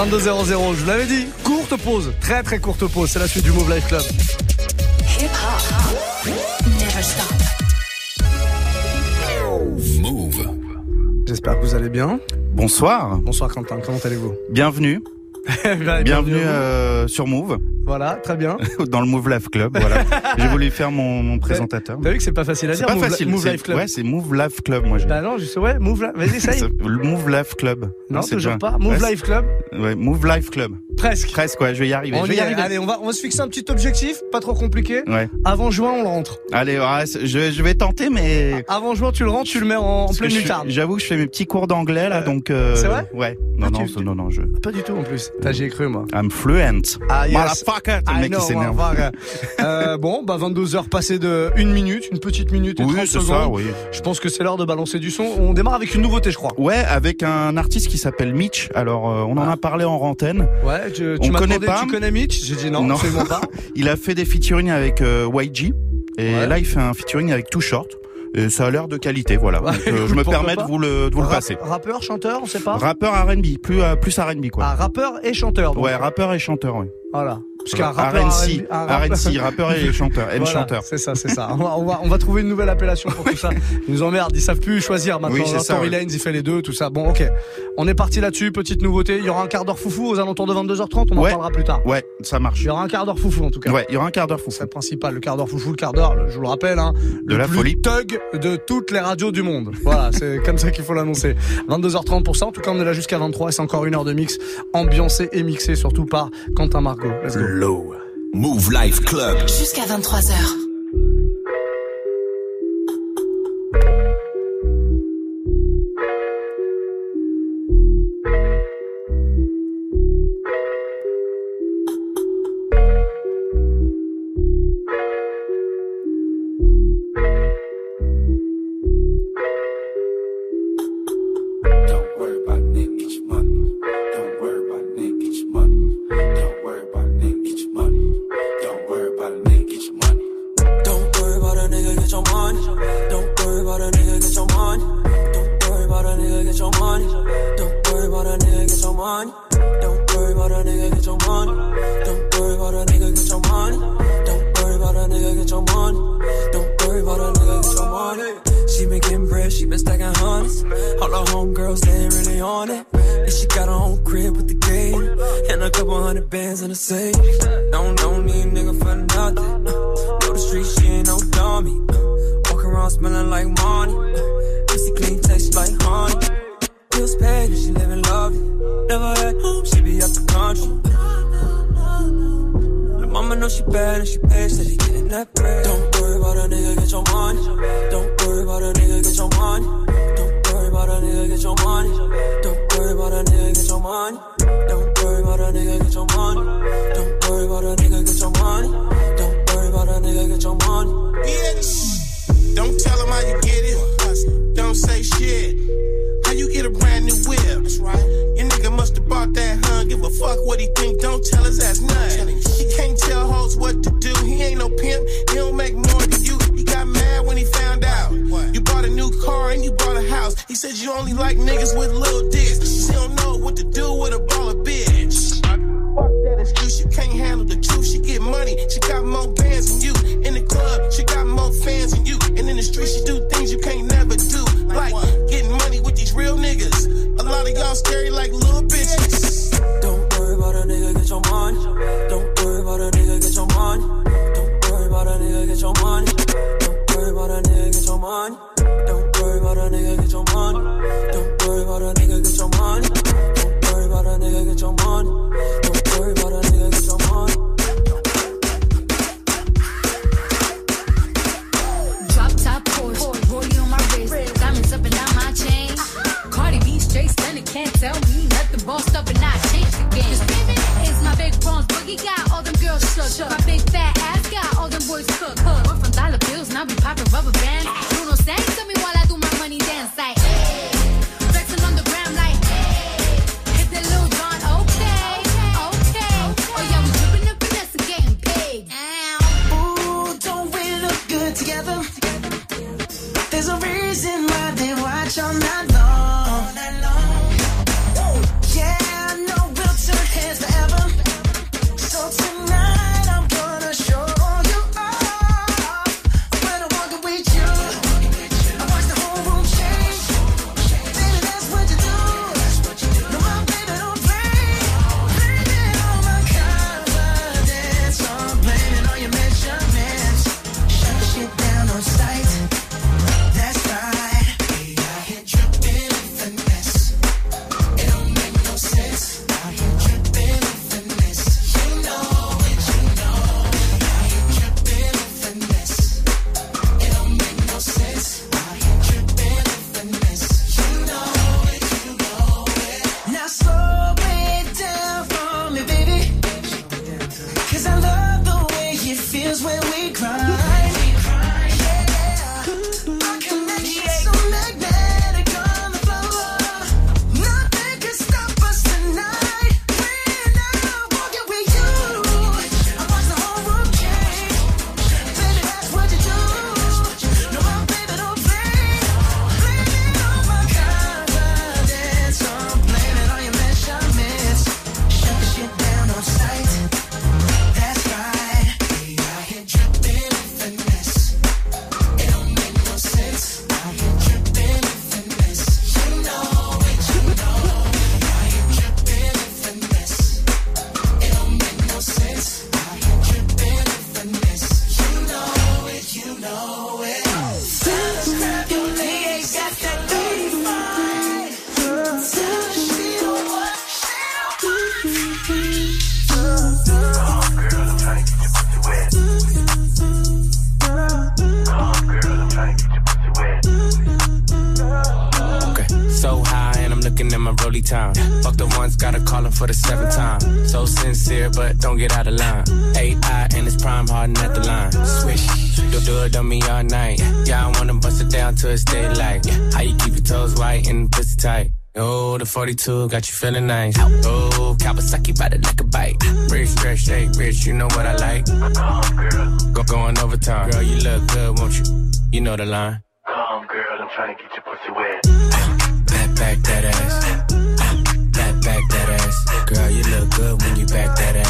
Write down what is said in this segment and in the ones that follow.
22-0-0, je vous l'avais dit, courte pause, très très courte pause, c'est la suite du Move Life Club. Move. J'espère que vous allez bien. Bonsoir. Bonsoir Quentin, comment allez-vous? Bienvenue. Bienvenue euh, sur Move. Voilà, très bien. Dans le Move Life Club, voilà. J'ai voulu faire mon, mon présentateur. T'as vu que c'est pas facile à dire pas Move, facile. Move Life Club. Ouais, c'est Move Life Club, moi. Bah non, juste ouais, Move Life. Vas-y, Le Move Life Club. Non, toujours pas. Move Ouais, Life Club. Ouais, Move Life Club. Presque. Presque, ouais, je vais y arriver. On je vais y arriver. Allez, on va, on va se fixer un petit objectif, pas trop compliqué. Ouais. Avant juin, on le rentre. Allez, ouais, c'est- je, je vais tenter, mais. Avant juin, tu le rentres, tu le mets en, en pleine lucarne. J'avoue que je fais mes petits cours d'anglais là, Euh, donc. euh, c'est vrai? Ouais. Non, Ah, non, tu- non, non, je. Pas du tout en plus. T'as, j'y ai cru, moi. I'm fluent. Ah, yes. Motherfucker, le mec know, qui s'énerve. euh, bon, bah 22 heures passées de une minute, une petite minute et Oui, 30 c'est secondes. ça, oui. Je pense que c'est l'heure de balancer du son. On démarre avec une nouveauté, je crois. Ouais, avec un artiste qui s'appelle Mitch. Alors, euh, on en Ah. a parlé en rantaine. Ouais, tu, m'as demandé, pas. tu connais Mitch? J'ai dit non, Non. absolument pas. Il a fait des featuring avec euh, YG. Et Ouais. là, il fait un featuring avec Too Short. Et ça a l'air de qualité, voilà. Donc, euh, je me permets de vous le, de vous le Rap- passer. Rappeur, chanteur, on sait pas. Rappeur R&B, plus, euh, plus R&B, quoi. Ah, rappeur et chanteur. donc. ouais, rappeur et chanteur, ouais. Voilà. Parce qu'un rappeur RNC, R&B, un rappeur- RNC, rappeur et chanteur, M Voilà, chanteur. C'est ça, c'est ça. On va, on, va, on va trouver une nouvelle appellation pour tout ça. Ils nous emmerdent, ils savent plus choisir maintenant. Oui, Tory ouais. Lanez, il fait les deux, tout ça. Bon, ok. On est parti là-dessus, petite nouveauté. Il y aura un quart d'heure foufou aux alentours de 22h30, on en Ouais. parlera plus tard. Ouais, ça marche. Il y aura un quart d'heure foufou en tout cas. Ouais, il y aura un quart d'heure fou. C'est le principal, le quart d'heure foufou, le quart d'heure, je vous le rappelle, hein, De le la plus folie. thug de toutes les radios du monde. Voilà, c'est comme ça qu'il faut l'annoncer. 22h30 pour ça, en tout cas on est là jusqu'à 23 et c'est encore une heure de mix ambiancé et mixé surtout par Quentin Let's go. Low. Move Life Club. Jusqu'à 23h. House. He said you only like niggas with little dicks. She don't know what to do with a baller bitch. Fuck that excuse, you can't handle the truth. She get money, she got more bands than you. In the club, she got more fans than you. And in the street, she do things you can't never do. Like getting money with these real niggas. A lot of y'all scary like little bitches. Don't worry about a nigga, get your money. Don't worry about a nigga, get your money. Don't worry about a nigga, get your money. Don't worry about a nigga, get your money. About a nigga, get your money. Don't worry about a nigga, get your money. Don't worry about a nigga, get your money. Drop top Porsche, rollie on my wrist, diamonds up and down my chain. Cardi B straight stunning, can't tell me nothing. Bossed up and I changed the game. Baby is my big bronze boogie, got all them girls shook. My big fat ass got all them boys cooked. We're from dollar bills, now we popping 42 got you feeling nice. Oh, Kawasaki bite it like a bite. Rich, stretch, shake, rich, you know what I like. Go going overtime. Girl, you look good, won't you? You know the line. Come, girl, I'm trying to get your pussy wet. Back, back that ass. Back, back that ass. Girl, you look good when you back that ass.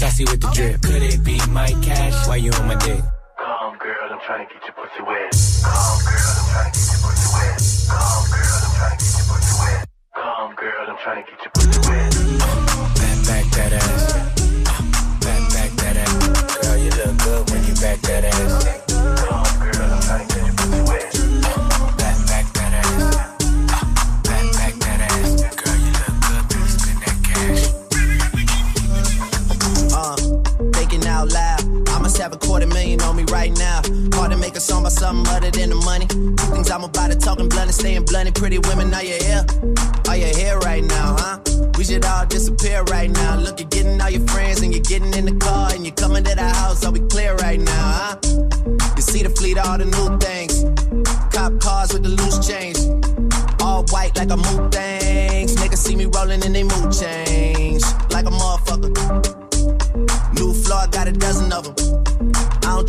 Hey, sassy with the drip. Could it be my cash? Why you on my dick? Come, girl, I'm trying to get your pussy wet. Come, girl, I'm trying to get your pussy wet. Come, girl, I'm trying to get your pussy wet. Come, girl, I'm trying to get your pussy wet. Back, back that ass. Uh, Back, back that ass. Girl, you look good when you back that ass. Something other than the money. Things I'm about to talking blunt and staying blunt. Pretty women, are you here? Are you here right now, huh? We should all disappear right now. Look, you're getting all your friends and you're getting in the car and you're coming to the house. Are we clear right now, huh? You see the fleet, all the new things. Cop cars with the loose change. All white like a mood things. Niggas see me rolling and they mood change. Like a motherfucker. New floor, got a dozen of them.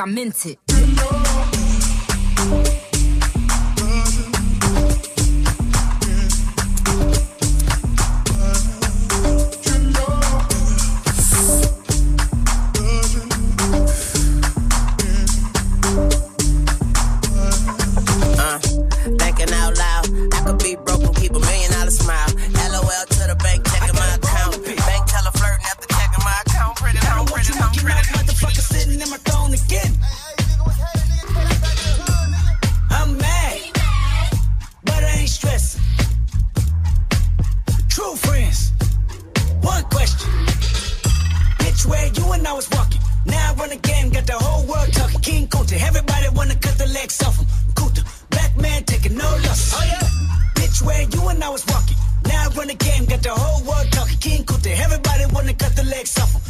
I meant it. The game, got the whole world talking. King Kunta, everybody wanna cut the legs off him.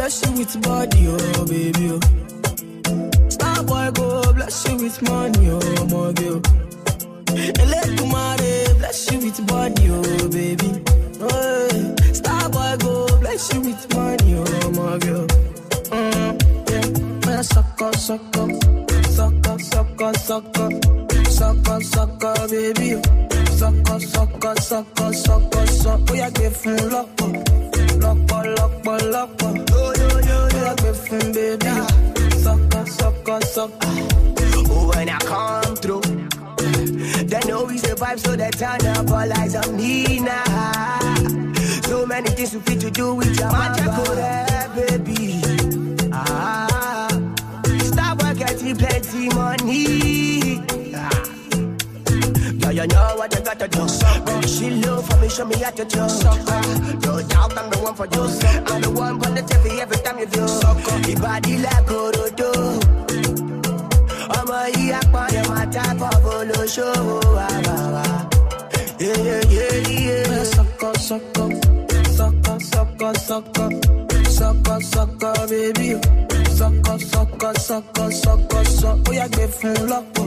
Bless you with body, oh baby. Oh. Star boy go bless you with money, oh my girl. Let the mare bless you with body, oh baby. Oh. Star boy go bless you with money, oh my girl. Mm, yeah. Man, sucker, sucker, sucker, sucker, sucker, sucker, sucker, baby. Sucker, sucker, sucker, sucker, sucker. Oh, yeah, give luck, luck, luck, luck. Oh, him baby. Sucker, sucker, sucker. Oh, when I come through, they know we survive, so they turn up all eyes on me now. So many things we fit to do with your magic, baby. Ah, stop work, getting plenty money. Girl, you know what you gotta do. Baby, she love for me, show me how to do. No doubt I'm the one for you. I'm the one for the TV every time you do. Your body like Orodo. ọmọ yìí apọ̀lẹ̀ máa tábọ̀ bolóṣòwò àbàwà. Sucker, sucker, sucker, sucker, sucker, sucker, sucker, baby. Sucker, sucker, sucker, sucker, sucker. Ó yá gbé fún lọ́pọ̀,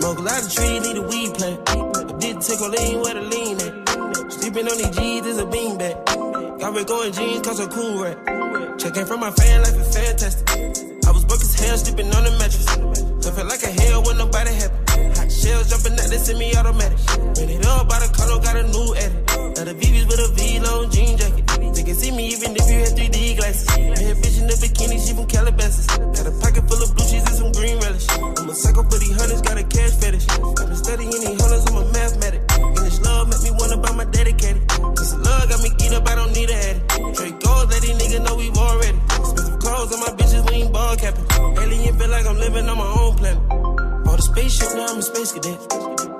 Smoke a lot of trees, need a weed plant. I did take a lean where the lean at. Sleeping on these G's is a beanbag. Got me going jeans cause I'm cool rat. Checking from my fan life is fantastic. I was broke as hell, sleeping on the mattress. I felt like a hell when nobody happy. Hot shells jumping out, they send me automatic. Ran it up by the color, got a new edit. Now the VVs with a V-long jean jacket. They can see me even if you had 3D glasses. Bad bitch in the bikini, she from Calabasas. Got a pocket full of blue cheese and some green relish. I'm a psycho for these hunters, got a cash fetish. I've been studying these hunters, I'm a mathematic. And this love make me wanna buy my dedicated. This love got me geeked up, I don't need a addict. Trade goals, let these niggas know we've already. Expensive clothes on my bitches, we ain't ball capping. Alien feel like I'm living on my own planet. Bought a spaceship, now I'm a space cadet.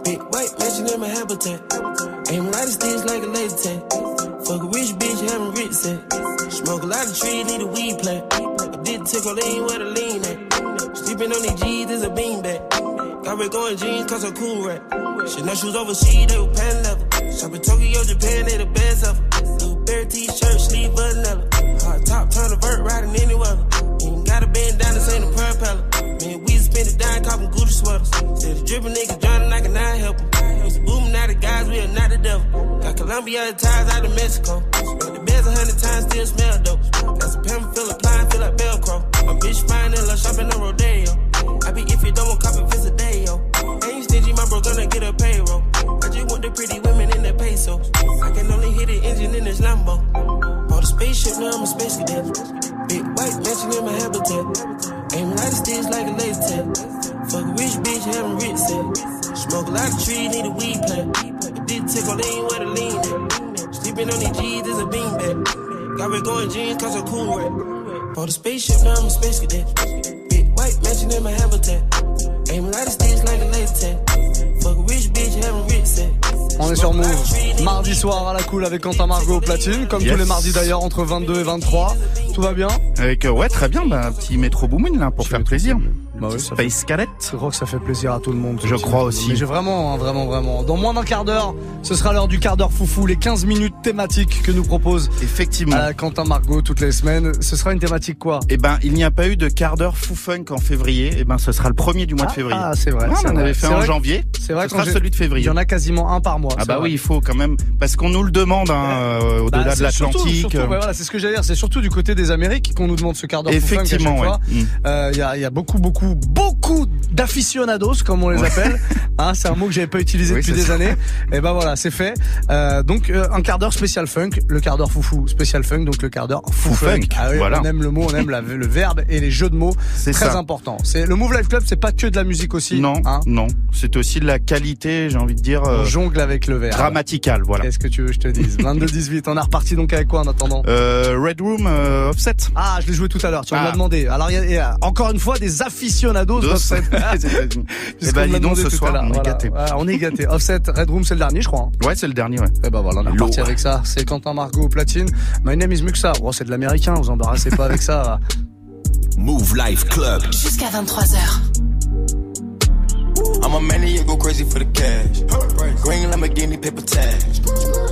Big white mansion in my habitat. Aim a lot of sticks like a laser tag. Fuck a rich bitch, having rich set. Smoke a lot of trees, need a weed plant. I did a lean where the lean at. Sleeping on these G's is a bean beanbag. Got me going jeans cause I'm cool rat. Shit, no shoes overseas, they were pan level. Shop in Tokyo, Japan, they the best ever. Blue bear t-shirt, sleeve vanilla. Hard top, turn a vert, riding any weather. Ain't got a down, this ain't a propeller. Man, we spend it down, copping Gucci sweaters. Said the dripping niggas drowning, I cannot help them. The guys, we are not the devil. Got Colombia ties out of Mexico. The beds a hundred times, still smell dope. Got some pimp, feel applying, feel like Velcro. My bitch fine and love shopping on Rodeo. I be if you don't want copy, visit day, yo. Ain't stingy, my bro gonna get a payroll. I just want the pretty women in the pesos. I can only hit the engine in this Lambo. Bought a spaceship, now I'm a space cadet. Big white mansion in my habitat. Aim of sticks like a laser tag. Fuck a rich bitch, having rich set. Smoke a lot of trees, need a weed plant. I did take a lean where the lean at? Sleeping on these G's is a beanbag. Got me going jeans cause I'm cool rat. Bought a spaceship, now I'm a space cadet. Big white mansion in my habitat. Aim a lot of sticks like a tag. Fuck a rich bitch, having rich set. On est sur Move. Mardi soir à la cool avec Quentin Margot au platine, comme Yes. tous les mardis d'ailleurs entre 22 et 23. Tout va bien Avec, euh, ouais, très bien, bah, un petit métro boomin là pour faire plaisir. Bah oui, ça fait- Space Cadet. Je crois que ça fait plaisir à tout le monde. Je crois aussi. J'ai vraiment, hein, vraiment, vraiment. Dans moins d'un quart d'heure, ce sera l'heure du quart d'heure foufou, les 15 minutes thématiques que nous propose Effectivement. euh, Quentin Margot toutes les semaines. Ce sera une thématique quoi? Eh ben, il n'y a pas eu de quart d'heure fou funk en février. Eh ben, ce sera le premier du mois de février. Ah, c'est vrai. Ouais, on en vrai. avait fait en janvier. C'est vrai Ce qu'on sera celui de février. Il y en a quasiment un par mois. Ah bah vrai. oui, il faut quand même même parce qu'on nous le demande hein, euh, au-delà Bah, de l'Atlantique. surtout, ouais, voilà, c'est ce que j'allais dire. C'est surtout du côté des Amériques qu'on nous demande ce quart d'heure. Effectivement, ouais. fois. Mm. Euh, Il y, a, il y a beaucoup, beaucoup, beaucoup d'aficionados, comme on les appelle. Hein, c'est un mot que j'avais pas utilisé Oui, depuis des ça. années. Et ben voilà, c'est fait. Euh, donc euh, un quart d'heure spécial funk, le quart d'heure foufou spécial funk, donc le quart d'heure fou, funk. Ah oui, voilà. On aime le mot, on aime la- le verbe et les jeux de mots. C'est Très ça. important. C'est le Move Life Club, c'est pas que de la musique aussi. Non, hein. non, c'est aussi de la qualité, j'ai envie de dire On jongle avec le verbe. Grammaticale, voilà. Qu'est-ce que tu veux que je te dise 22-18, on est reparti donc avec quoi en attendant Euh, Red Room euh, Offset. Ah, je l'ai joué tout à l'heure, tu m'as Ah. demandé. Alors, il y, a- il y a encore une fois des aficionados Dos. d'Offset. Eh Puisqu'on ben, dis donc, ce soir, on est gâtés. On est gâtés. Offset, Red Room, c'est le dernier, je crois. hein. Ouais, c'est le dernier, ouais. Et ben voilà, on est reparti avec ça. C'est Quentin Margot au platine. My name is Muxa. Oh, c'est de l'américain, vous embarrassez pas avec ça. Move Life Club. Jusqu'à 23h. I'm a maniac, go crazy for the cash. Green Lamborghini paper tags.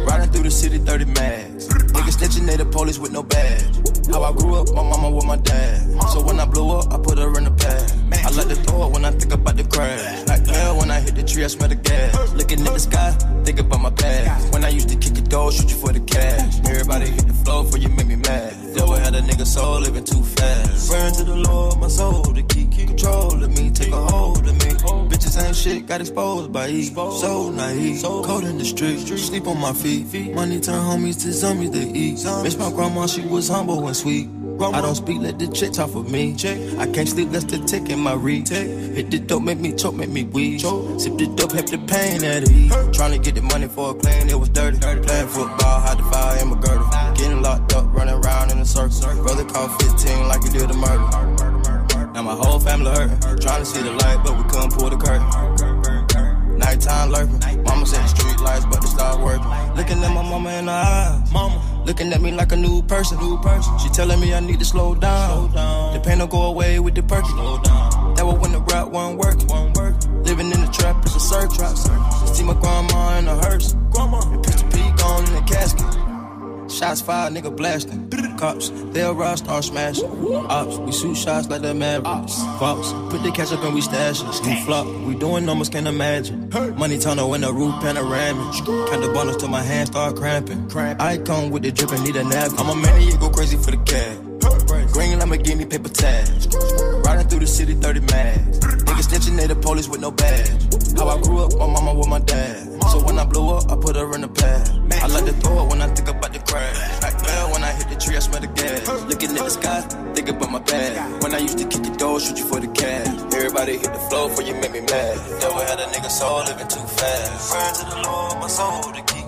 Riding through the city, 30 mags. Niggas snitching, they the police with no badge. How I grew up, my mama with my dad. So when I blew up, I put her in the pad. I like to throw when I think about the crash. Like hell, when I hit the tree, I smell the gas. Looking at the sky, think about my past. When I used to kick it door, shoot you for the cash. Everybody hit the floor for you make me mad. Devil had a nigga soul living too shit, got exposed by E. So naive, cold in the street, sleep on my feet. Money turn homies to zombies to eat. Miss my grandma, she was humble and sweet. I don't speak, let the chick talk for me. I can't sleep, that's the tick in my read. Hit the dope, make me choke, make me weak. Sip the dope, help the pain at ease. Trying to get the money for a clean, it was dirty. Playing football, hide the fire in my girdle. Getting locked up, running around in a circle. Brother called 15 like he did a murder. Now my whole family hurting. Trying to see the light, but we couldn't pull the curtain. Nighttime lurking. Mama said the street lights, but they stopped working. Looking at my mama in the eyes. Mama. Looking at me like a new person. New person. She telling me I need to slow down. The pain don't go away with the perky. That was when the rap won't work, Living in the trap is a circus. See my grandma in a hearse. Grandma. And Pistol P gone in the casket. Shots fired, nigga blasting. Cops, they'll rush, start smashing. Ops, we shoot shots like the Mavericks. Fox, put the catch up and we stash it. We flop, we doing numbers, can't imagine. Money tunnel in the roof panoramic. Count the bundles till my hands start cramping. I come with the drip and need a nap. I'm a maniac, go crazy for the cash. Green Lamborghini paper tags. Riding through the city, 30 mags. Niggas snitching, they the police with no badge. How I grew up, my mama with my dad. So when I blow up, I put her in the pad. I like to throw it when I think about the crash. Like hell, when I hit the tree, I smell the gas. Looking at the sky, think about my past. When I used to kick it door, shoot you for the cash. Everybody hit the floor for you make me mad. Devil had a nigga soul living too fast. Praying to the Lord, my soul to keep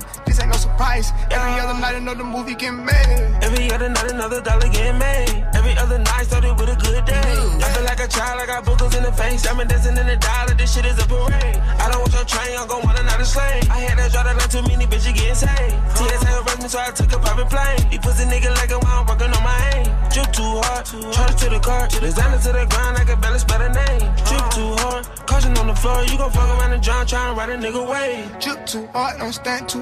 Time, this ain't no surprise. Every other night, another movie get made. Every other night, another dollar getting made. Every other night started with a good day. I feel like a child, I got boogers in the face. Diamond dancing in the dollar, this shit is a parade. I don't want your train, I'm gon' want another slave. I had to draw the line too many bitches getting saved. TSA arrest me, so I took a private plane. He pussy nigga like a I'm working on my aim. Drip too hard, charge to the car. Designer to the ground, I can barely spell the name. Drip too hard, caution on the floor. You gon' fuck around and drown, trying to ride a nigga way. Drip too hard, don't stand too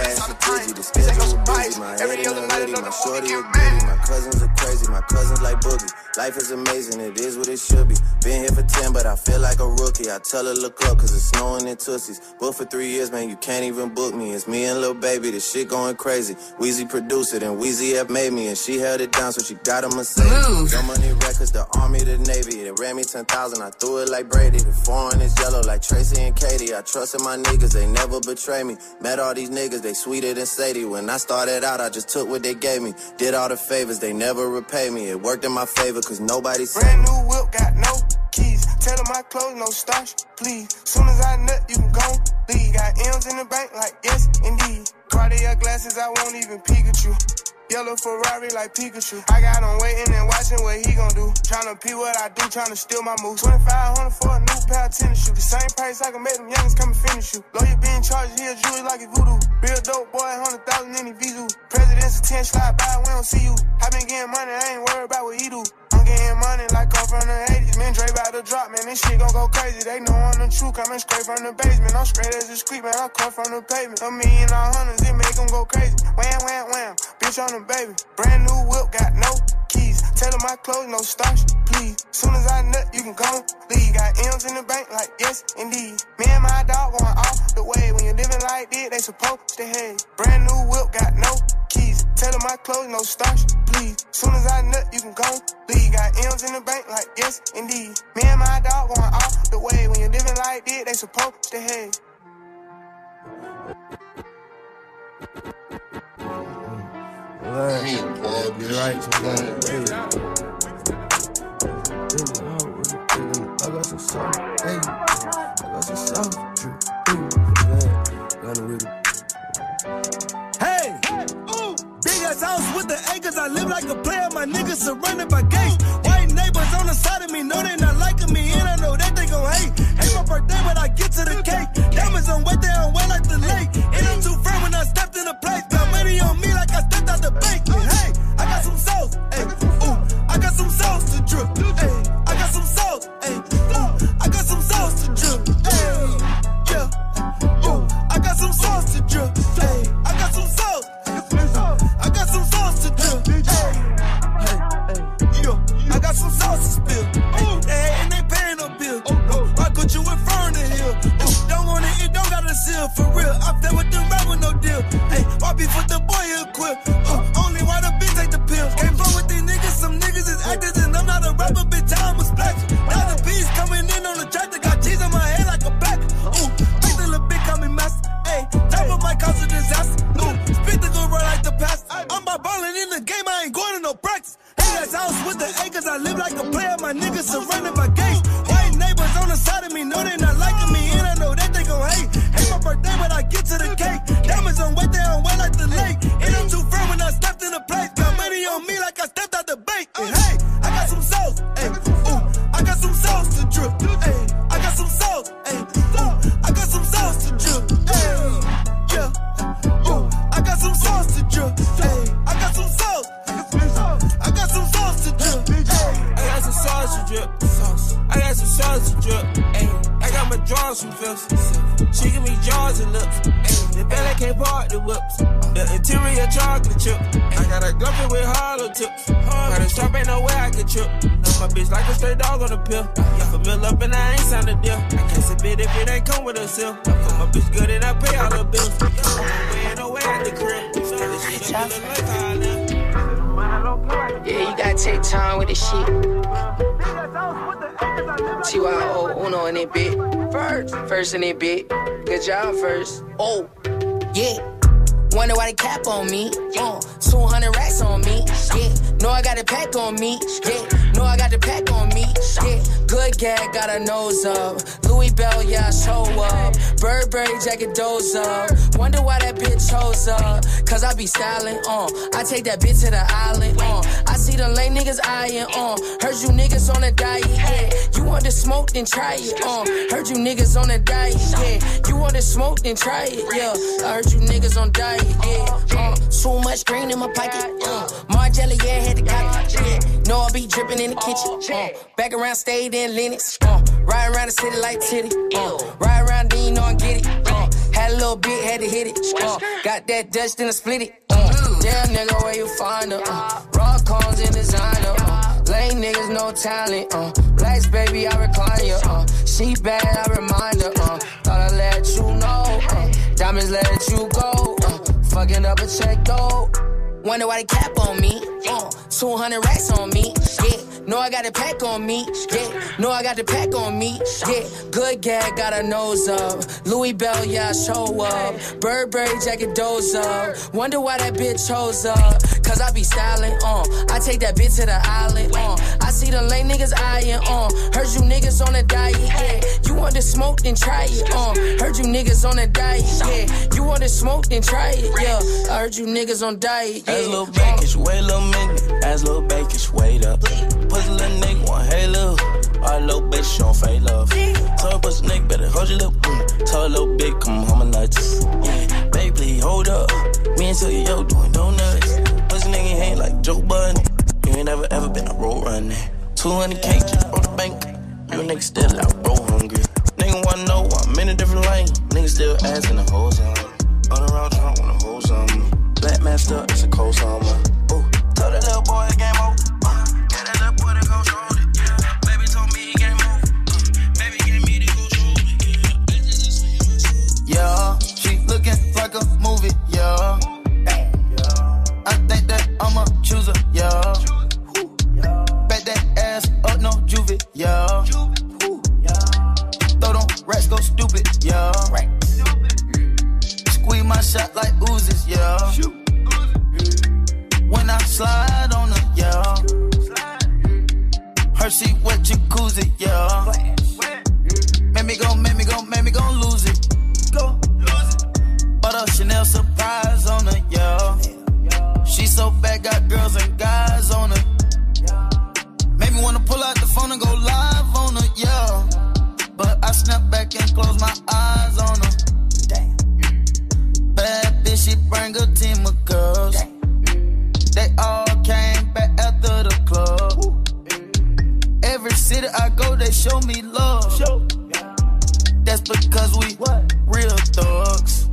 Do this all the time, this ain't no surprise. My Every other a night, another my movie shorty a get goodie. My cousins are crazy, my cousins like boogie. Life is amazing, it is what it should be. Been here for 10, but I feel like a rookie. I tell her look up, cause it's snowing in Tussies. Booked for three years, man, you can't even book me. It's me and Lil Baby, this shit going crazy. Weezy produced it, and Weezy F made me, and she held it down, so she got a Mercedes. Young Money Records, the Army, the Navy. They ran me 10,000, I threw it like Brady. The foreign is yellow like Tracy and Katie. I trusted my niggas, they never betray me. Met all these niggas, they sweeter than Sadie. When I started out, I just took what they gave me. Did all the favors, they never repay me. It worked in my favor, cause nobody said Brand new whip, got no keys. Tell them my clothes, no starch, please. Soon as I nut, you can go leave. Got M's in the bank, like yes, indeed. Cartier glasses, I won't even Pikachu. Yellow Ferrari like Pikachu. I got him waiting and watching what he gon' do. Tryna pee what I do, tryna steal my moves. 2500 for a new pair of tennis shoes. The same price I can make them youngins come and finish you. Lawyer being charged here, jewelry like a voodoo. Real dope boy, 100,000 in the Vizu. President's attention slide by, we don't see you. I been getting money, I ain't worried about what he do. Getting money like I'm from the 80s. Man, Dre about to drop, man. This shit gon' go crazy. They know I'm the truth. Coming straight from the basement. I'm straight as a street, man. I come from the pavement. A million all hundreds, it make them go crazy. Wham, wham, wham. Bitch on the baby. Brand new whip, got no keys. Tell them my clothes, no starch, please. Soon as I nut, you can go leave. Got M's in the bank, like yes, indeed. Me and my dog going off the way. When you're living like this, they supposed to hate. Brand new whip, got no keys. Tell them my clothes, no starch, please. Soon as I nut, you can go leave. Got M's in the bank, like yes, indeed. Me and my dog going off the way. When you're living like this, they supposed to hate. You're right, so man. Hey. I got some sauce, hey. I got some sauce, drip, ooh, man. Got it with it. Ass house with the acres. I live like a player. My niggas surrounded by gates. White neighbors on the side of me know they not liking me, and I know that they gon' hate. Ain't my birthday when I get to the cake. Diamonds on wet, they on wet like the lake. And I'm too firm when I stepped in the place. Ain't no way I can trip. Know my bitch like a straight dog on a pill. Yeah, a mill up and I ain't signed a deal. I can't submit if it ain't come with a seal. I put my bitch good and I pay all the bills. Yeah, ain't no way at the crib. So this shit look like how I live. Yeah, you gotta take time with this shit. TYO Uno in it bit. First, first in it bit. Good job first. Oh, yeah. Wonder why they cap on me. Uh, 200 racks on me. Yeah. Know I got a pack on me. Yeah. Know I got the pack on me. Yeah. Good gag, got a nose up. Louis Bell, yeah, I show up. Burberry jacket, doze up. Wonder why that bitch chose up. Cause I be styling, uh. I take that bitch to the island, uh. I see the lame niggas eyeing, uh. Heard you niggas on a diet, yeah. You want to smoke, then try it, uh. Heard you niggas on a diet, yeah. You want to smoke, then try it, yeah. I heard you niggas on diet, yeah. Uh, so much green in my pocket, uh. Margiela, yeah, had to cop it, yeah. Know I be dripping in the kitchen, uh. Back around, stayed in Linux, uh. Ride around the city like titty, uh. Ride around, then you know I get it, uh. Had a little bit, had to hit it, uh. Got that Dutch, then I split it, uh. Damn nigga, where you find her? Uh, raw cones in designer. Uh, lame niggas, no talent. Uh, Blacks, baby, I recline you. Uh, she bad, I remind her. Uh, thought I let you know. Uh, diamonds let you go. Fucking up a check though. Wonder why they cap on me. Uh, 200 racks on me. Yeah. Know I got a pack on me. Yeah. Know I got the pack on me. Yeah. Good gag, got a nose up. Louis Bell, yeah, I show up. Burberry jacket, doze up. Wonder why that bitch chose up. Cause I be styling, uh. I take that bitch to the island, uh. I see the lame niggas eyeing, uh. Heard you niggas on a diet, yeah. You want to smoke, then try it, uh. Heard you niggas on a diet, yeah. You want to smoke, then try it, yeah. I heard you niggas on diet, yeah. As little bakish, wait little minute. As little bakish, wait up. Pussy little nigga want hey love. Our little bitch, she don't fake love. Tell her pussy nigga better hold your lip. Mm. Her little bitch come home and nuts. Yeah, baby, please hold up. Me and Silly yo doing donuts. Pussy nigga ain't like Joe Budden. You ain't never ever been a road runner. 200k just broke the bank. You nigga still out, bro, hungry. Nigga wanna know I'm in a different lane. Nigga still asking the hoes on. On around drunk when the hoes on me. Black master, it's a cold summer. Ooh, tell that little boy game over. Uh, yeah, that little boy that goes hold it. Yeah, baby told me he game over. Uh, baby gave me the go Yeah, she looking like a movie, yeah. I think that I'ma choose her, yeah. Bet that ass up, no juvie, yeah. Throw them rats, go stupid, yeah. Squeeze my shot like oozes, yeah. Slide on her, yeah. Hershey wet jacuzzi, yeah. Make me go, make me go, make me go lose it. Go. But a Chanel surprise on her, yeah. She so bad, got girls and Show me love. That's because we real thugs.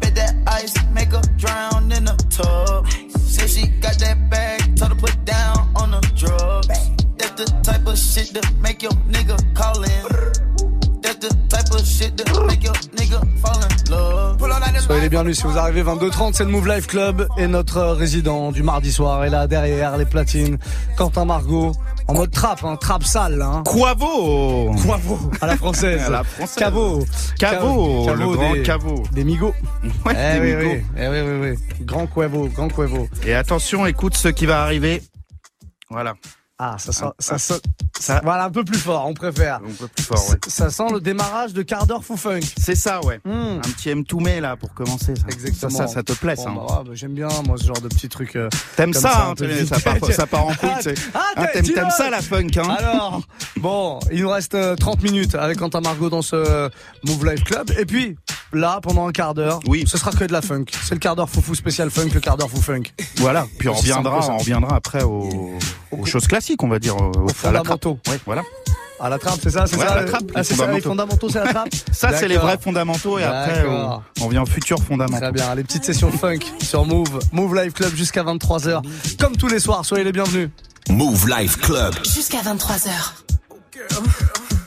Bet that ice make her drown in the tub. Say she got that bag, told her put down on the drugs. That's the type of shit that make your nigga call in. That's the type of shit that make your nigga fall in love. Soyez les bienvenus si vous arrivez 22h30, c'est le Move Life Club et notre résident du mardi soir est là derrière les platines, Quentin Margot. En mode trap, hein, trap sale. Hein. Quavo Quavo, à la française. À la française. Cavo. Cavo, le grand des, Cavo. Des Migos. Ouais, eh des oui, Migos. oui, eh oui, oui, oui. Grand Quavo, grand Quavo. Et attention, écoute ce qui va arriver. Voilà. Ah, ça sent, ça, sent- voilà, un peu plus fort, on préfère. Un peu plus fort, ouais. Ça sent le démarrage de quart d'heure fou funk. C'est ça, ouais. Un petit M Toumé là pour commencer. Ça. Exactement. Ça, ça, ça te plaît, Bon, ça. hein. bah, bah, J'aime bien, moi, ce genre de petits trucs. euh, T'aimes ça, hein, ça, part, ça part en couille, Ah, ah, Ah, t'es- t'aimes, ça la funk, hein Alors, bon, il nous reste euh, 30 minutes avec Quentin Margot dans ce Move Life Club. Et puis, là, pendant un quart d'heure, oui. ce sera que de la funk. C'est le quart d'heure foufou spécial funk, le quart d'heure fou funk. Voilà. Puis on reviendra, on reviendra après aux, aux choses classiques, on va dire. Aux, aux fondamentaux. Ouais, voilà. À la trappe, c'est ça, c'est Ouais, ça. la le- trappe, ah, les ça, les fondamentaux, c'est la trappe. Ça, c'est les vrais fondamentaux et après, on, vient aux futurs fondamentaux. Très bien, les petites sessions funk sur Move, Move Life Club jusqu'à 23h. Comme tous les soirs, soyez les bienvenus. Move Life Club. Jusqu'à 23h. You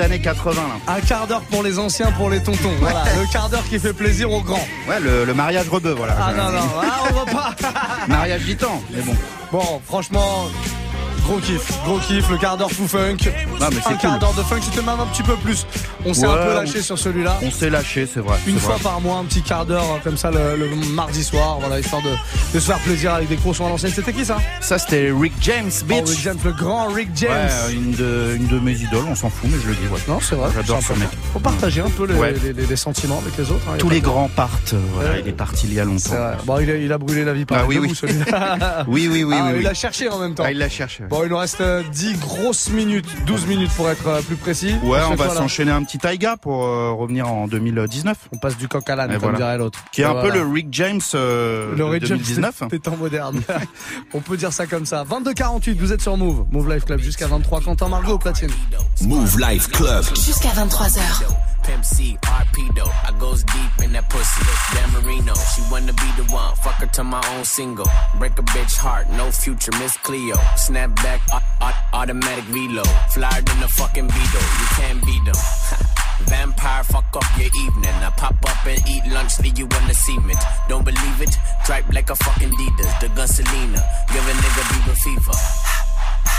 années 80. Un quart d'heure pour les anciens, pour les tontons. Voilà, le quart d'heure qui fait plaisir aux grands. Ouais, le, mariage rebeu, voilà. Ah non, non, ah, on va pas. mariage gitan, mais bon. Bon, franchement, Gros kiff, gros kiff, le quart d'heure fou funk. Mais un quart d'heure de funk, c'était même un petit peu plus. On s'est Ouais, un peu on- lâché sur celui-là. On s'est lâché, c'est vrai. Une fois vrai. par mois, un petit quart d'heure euh, comme ça le, le mardi soir, voilà, histoire de, de se faire plaisir avec des gros sons à l'ancienne. C'était qui ça Ça, c'était Rick James, bitch. Oh, Rick James, le grand Rick James. Ouais, une de, une de mes idoles, on s'en fout, mais je le dis. Ouais. Non, c'est vrai. J'adore ce mec. Faut partager un peu les, Ouais. les- les- les sentiments avec les autres. hein, Tous les grands partent. euh, Voilà, il est parti il y a longtemps. Bon, il a, il a brûlé la vie par Ah oui, oui. Oui, oui, oui, Ah, oui, Il l'a cherché en même temps. Ah, il l'a cherché. Bon, il nous reste euh, 10 grosses minutes, 12 minutes pour être euh, plus précis. Ouais, on va s'enchaîner un petit Taiga pour euh, revenir en 2019. On passe du coq à l'âne, comme voilà. dirait l'autre. Qui est Et un voilà. peu le Rick James euh, Le de Ray James 2019. des temps modernes. On peut dire ça comme ça. 22-48, vous êtes sur Move. Move Life Club jusqu'à 23. Quentin Margot au platine. Move Life Club. Jusqu'à 23h. Though. I goes deep in that pussy. Dan Marino, she wanna be the one. Fuck her to my own single. Break a bitch heart, no future, Miss Cleo. Snap back, au- au- automatic reload. Flyer than a fucking Beetle. You can't beat them. Vampire, fuck up your evening. I pop up and eat lunch, leave you on the cement. Don't believe it? Tripe like a fucking Adidas. The gun Selena. Give a nigga Bieber fever.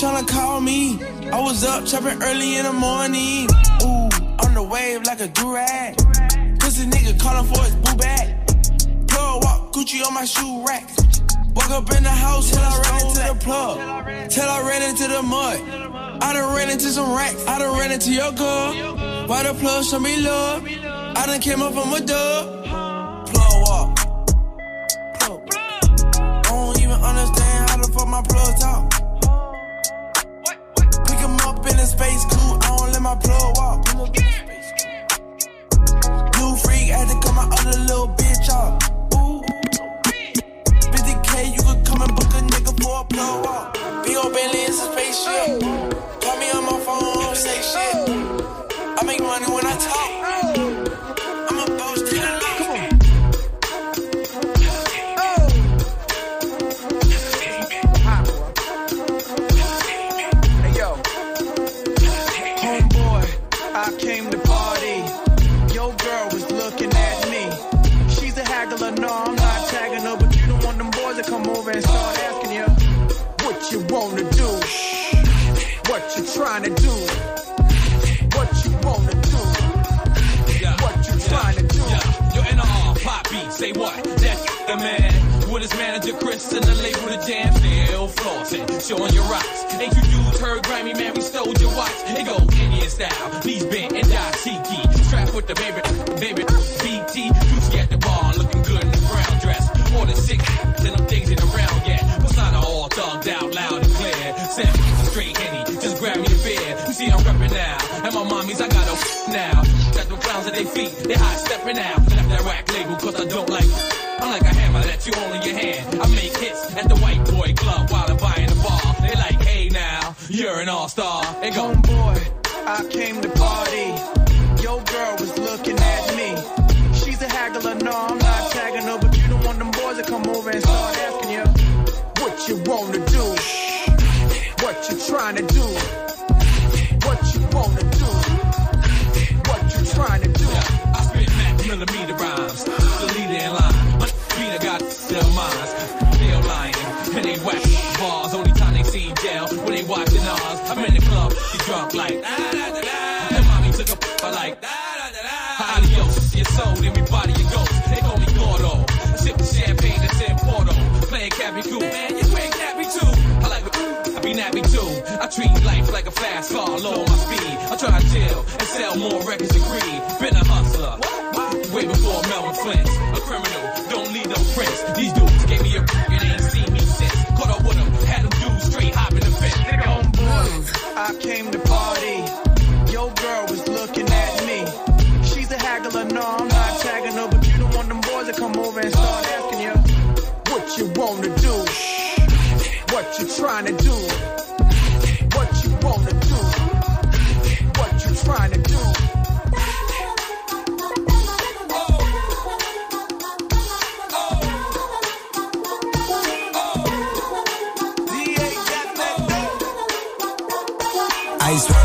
Tryna call me. I was up chopping early in the morning. Ooh, on the wave like a durag. Pussy nigga calling for his boo bag. Plug walk, Gucci on my shoe rack. Walk up in the house till I ran into the plug. Till I ran into the mud. I done ran into some racks. I done ran into your girl. Why the plug show me love? I done came up from a dub. Plug walk. Plug. I don't even understand how the fuck my plug talk. My plug walk. New freak had to cut my other little bitch off. Ooh. 50k, you could come and book a nigga for a plug walk. Big ol' Bentley, it's a spaceship. Call me on my phone, say shit. I make money when I talk. Trying to do, what you wanna do, what you trying to do. Yo, NR, pop beat, say what? That's the man. With his manager Chris and the label the jam, still flossing, showing your rocks. Ain't you dudes heard Grammy, man, we stole your watch. It go Indian style, knees bent and dashiki. Strapped with the baby, baby, BT. Juicy at the now. Got the clowns at their feet, they high stepping out. Left that rack label, cause I don't like I'm like a hammer that you hold in your hand. I make hits at the white boy club while I'm buying the bar. They like, hey now, you're an all-star. Go, Homeboy, I came to party. More records Ice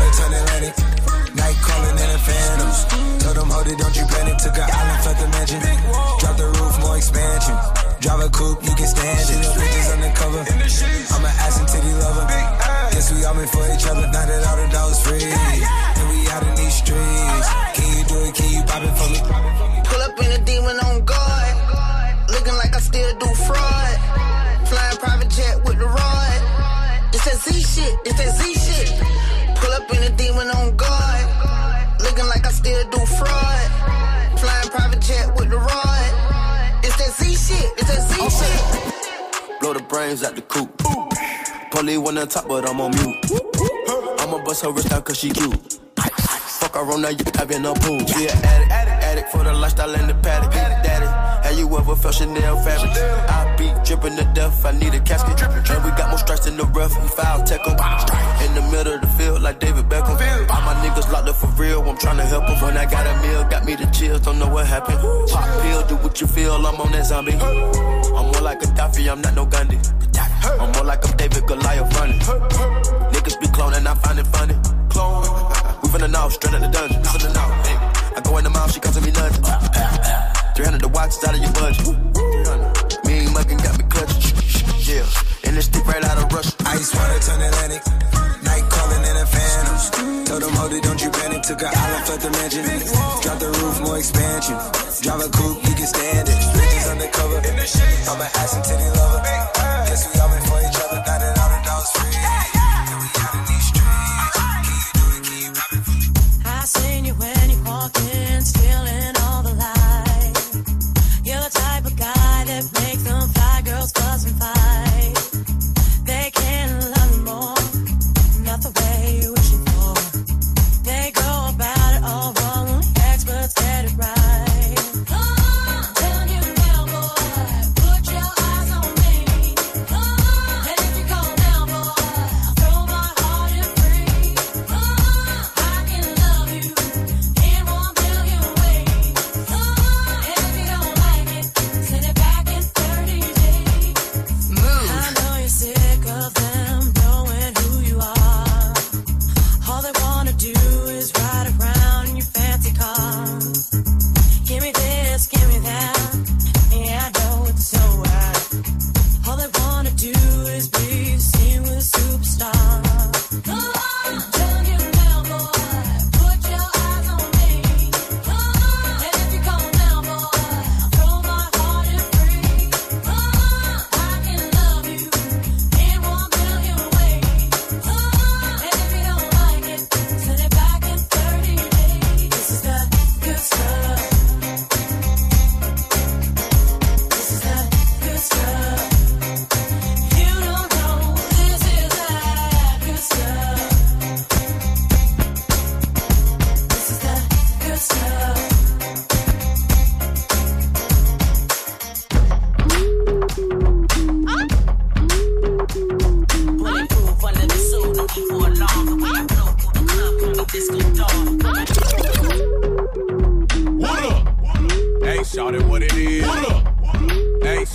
shit. Blow the the coop. Polly on top, but I'm on mute. I'ma bust her wrist down cause she cute. Fuck her on that, you having a pool. She an addict, addict, addict for the lifestyle and the paddock. You ever felt Chanel fabric? I be dripping to death, I need a casket. And we got more strikes in the rough, we foul tech 'em. In the middle of the field, like David Beckham. All my niggas locked up for real, I'm tryna help 'em. When I got a meal, got me the chills, don't know what happened. Pop pill, do what you feel, I'm on that zombie. I'm more like Gaddafi, I'm not no Gandhi. I'm more like I'm David Goliath running. Niggas be cloning, I find it funny. Clone. We finna know, straight out the dungeon. Hey. I go in the mouth, she comes to me lunch. 300 the watch is out of your budget. Me and muggin' got me clutching. Yeah. And this stick right out of Russia. Ice water turn Atlantic. Night calling in a phantom. Told them, hold it, don't you panic. Took an island, left the mansion. Drop the roof, more expansion. Drive a coupe, you can stand it. Bitches undercover. I'm an ass and titty lover.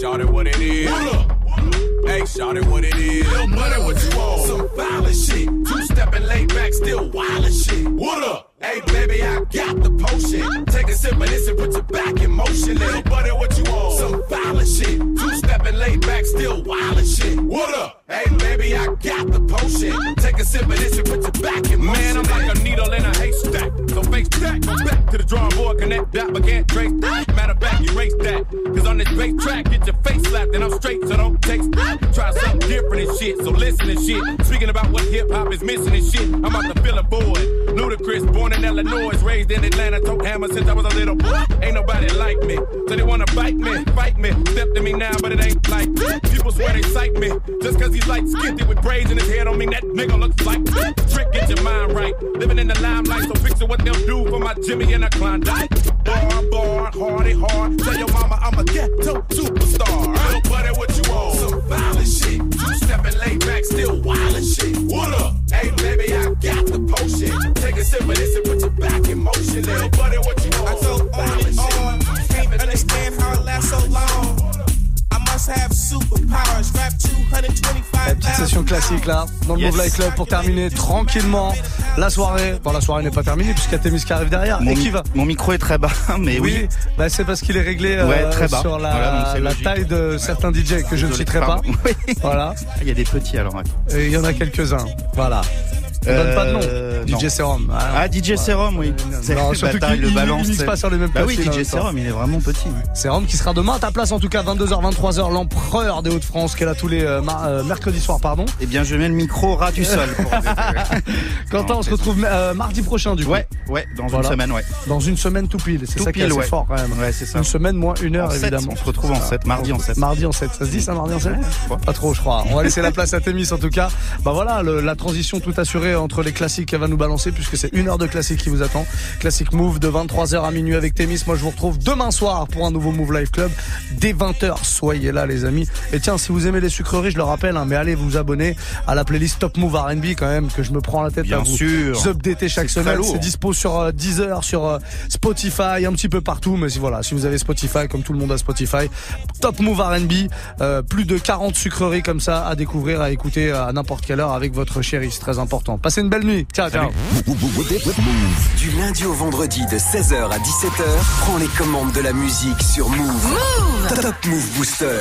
Shout it what it is. Hey, shout it what it is. Little money, what you want? Some violent shit. Two stepping laid back, still wild as shit. What up? Hey, baby, I got the potion. Take a sip of this and put your back in motion. Little buddy, what you want? Some violent shit. Two stepping laid back, still wild as shit. What up? Hey, baby, I got the potion. Take a sip of this and put your back in motion. Man, I'm like a needle in a haystack. So face go back to the drawing board, connect that, but can't trace that. Matter fact, erase that. Cause on this bass track, get your face slapped, and I'm straight, so don't that. Try something different and shit, so listen and shit. Speaking about what hip hop is missing and shit. I'm about to fill a void. Ludacris, born in Illinois, raised in Atlanta, tote hammer since I was a little boy. Ain't nobody like me, so they wanna bite me, fight me. Step to me now, but it ain't like people swear they sight me. Just cause he's like skinty with braids in his hair, don't mean that nigga looks like me. trick. Get your mind right, living in the limelight, so picture what they'll do for my Jimmy and a Klondike. Bar, bar, hardy hard. Tell your mama I'm a ghetto superstar. Little buddy, what you want? Some violent shit. Two stepping laid back, still wildin' shit. What up? Hey, baby, I got the potion. Take a sip of this and put your back in motion. Little buddy, what you want? I go on and on. Can't understand how it lasts so long. Petite session classique là, dans le Yes. Move Life Club pour terminer tranquillement la soirée. Bon, la soirée n'est pas terminée puisqu'il y a Témis qui arrive derrière. Mon, Et qui va mon micro est très bas, mais oui. bah, c'est parce qu'il est réglé euh, Ouais, très bas. sur la, Voilà, donc c'est la logique. taille de certains DJ que je ne citerai pas. Voilà. Il y a des petits alors. ouais. Et il y en a quelques-uns. Voilà. On donne pas de nom. Euh, DJ non. Serum. Ah, DJ Serum, oui. C'est Non, le surtout qu'il il le balance. il pas sur les mêmes Bah oui, DJ. Serum, il est vraiment petit. Serum qui sera demain à ta place en tout cas 22h 23h l'empereur des Hauts-de-France est là tous les euh, euh, mercredis soirs pardon. Eh bien, je mets le micro ras du sol. pour- Quentin on se retrouve euh, mardi prochain du coup. Ouais, ouais, dans Voilà. une semaine, ouais. Dans une semaine tout pile, c'est ça qui est ouais. fort quand même. Ouais, c'est ça. Une semaine moins une heure En évidemment. on se retrouve en sept, mardi en sept. Mardi en 7, ça se dit ça mardi en 7 Pas trop je crois. On va laisser la place à Témis en tout cas. Bah voilà, le- la transition tout assurée entre les classiques qu'elle va nous balancer puisque c'est une heure de classique qui vous attend. Classique Move de 23h à minuit avec Témis. Moi je vous retrouve demain soir pour un nouveau Move Live Club dès 20h. Soyez là les amis. Et tiens, si vous aimez les sucreries, je le rappelle, hein, mais allez vous abonner à la playlist Top Move R&B quand même que je me prends la tête Bien à vous sûr. updater chaque semaine. C'est dispo sur euh, Deezer, sur euh, Spotify, un petit peu partout. Mais si voilà, si vous avez Spotify, comme tout le monde a Spotify, Top Move R&B, euh, plus de 40 sucreries comme ça à découvrir, à écouter à n'importe quelle heure avec votre chérie. C'est très important. Passez une belle nuit. Ciao, ciao. Du lundi au vendredi de 16h à 17h, prends les commandes de la musique sur Move. Top Move Booster.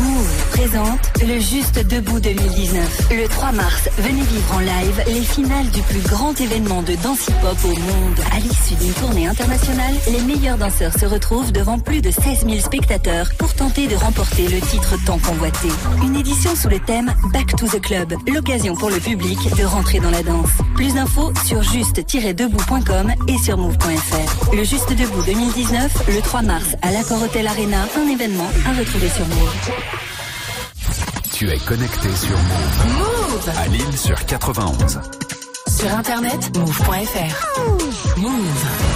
Move présente le Juste Debout 2019. Le 3 mars, venez vivre en live les finales du plus grand événement de danse hip-hop au monde. À l'issue d'une tournée internationale, les meilleurs danseurs se retrouvent devant plus de 16 000 spectateurs pour tenter de remporter le titre tant convoité. Une édition sous le thème Back to the Club, l'occasion pour le public de rentrer dans la danse. Plus d'infos sur juste-debout.com et sur move.fr. Le Juste Debout 2019, le 3 mars à l'Accor Hotel Arena, un événement à retrouver sur Move. Tu es connecté sur Move. Move À Lille sur 91. Sur internet, move.fr. Move.